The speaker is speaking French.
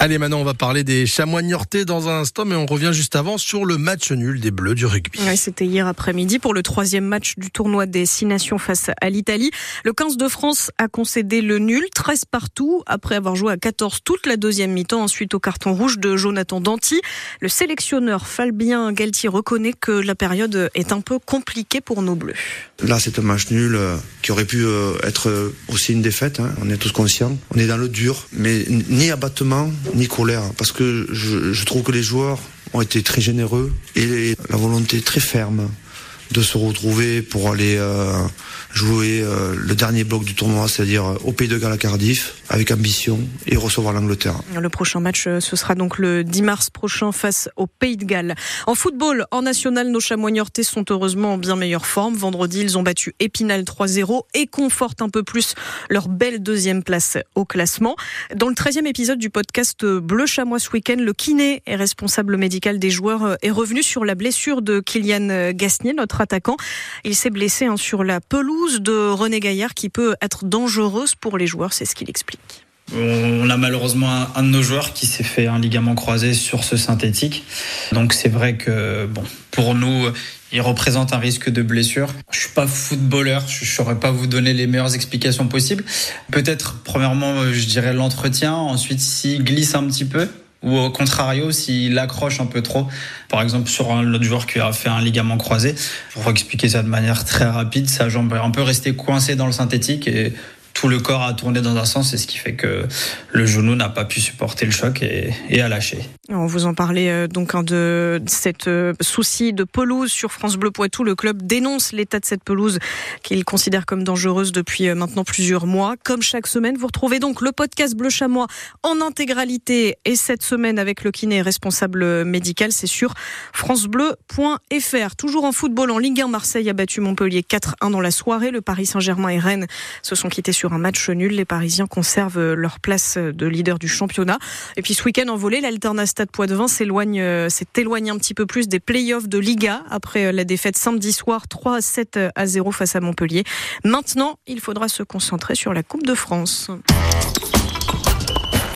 Allez, maintenant, on va parler des chamois niortais dans un instant, mais on revient juste avant sur le match nul des Bleus du rugby. C'était hier après-midi pour le troisième match du tournoi des Six Nations face à l'Italie. Le 15 de France a concédé le nul, 13 partout, après avoir joué à 14 toute la deuxième mi-temps, ensuite au carton rouge de Jonathan Danty. Le sélectionneur Fabien Galtier reconnaît que la période est un peu compliquée pour nos Bleus. Là, c'est un match nul euh, qui aurait pu euh, être aussi une défaite. Hein. On est tous conscients. On est dans le dur, mais ni abattement, ni colère, parce que je, je trouve que les joueurs ont été très généreux et la volonté très ferme de se retrouver pour aller euh, jouer euh, le dernier bloc du tournoi, c'est-à-dire euh, au Pays de Galles à Cardiff, avec ambition et recevoir l'Angleterre. Le prochain match, ce sera donc le 10 mars prochain face au Pays de Galles. En football, en national, nos chamois niortais sont heureusement en bien meilleure forme. Vendredi, ils ont battu Épinal 3-0 et confortent un peu plus leur belle deuxième place au classement. Dans le 13e épisode du podcast Bleu Chamois ce week-end, le kiné et responsable médical des joueurs est revenu sur la blessure de Kylian Gasnier, notre attaquant. Il s'est blessé hein, sur la pelouse de René Gaillard qui peut être dangereuse pour les joueurs, c'est ce qu'il explique. On a malheureusement un de nos joueurs qui s'est fait un ligament croisé sur ce synthétique. Donc c'est vrai que bon, pour nous, il représente un risque de blessure. Je suis pas footballeur, je saurais pas vous donner les meilleures explications possibles. Peut-être premièrement, je dirais l'entretien, ensuite s'il glisse un petit peu, ou au contrario s'il accroche un peu trop. Par exemple sur un autre joueur qui a fait un ligament croisé, pour expliquer ça de manière très rapide, sa jambe est un peu restée coincée dans le synthétique et tout le corps a tourné dans un sens, et ce qui fait que le genou n'a pas pu supporter le choc et, a lâché. On vous en parlait euh, donc hein, de cette euh, souci de pelouse sur France Bleu Poitou. Le club dénonce l'état de cette pelouse qu'il considère comme dangereuse depuis euh, maintenant plusieurs mois. Comme chaque semaine, vous retrouvez donc le podcast Bleu Chamois en intégralité et cette semaine avec le kiné responsable médical, c'est sur francebleu.fr. Toujours en football en Ligue 1, Marseille a battu Montpellier 4-1 dans la soirée. Le Paris Saint-Germain et Rennes se sont quittés sur un match nul. Les Parisiens conservent leur place de leader du championnat. Et puis ce week-end en volée, l'Alternat Stade Poitvin s'éloigne, euh, s'est éloigné un petit peu plus des playoffs de Liga après euh, la défaite samedi soir 3 à 7 à 0 face à Montpellier. Maintenant, il faudra se concentrer sur la Coupe de France.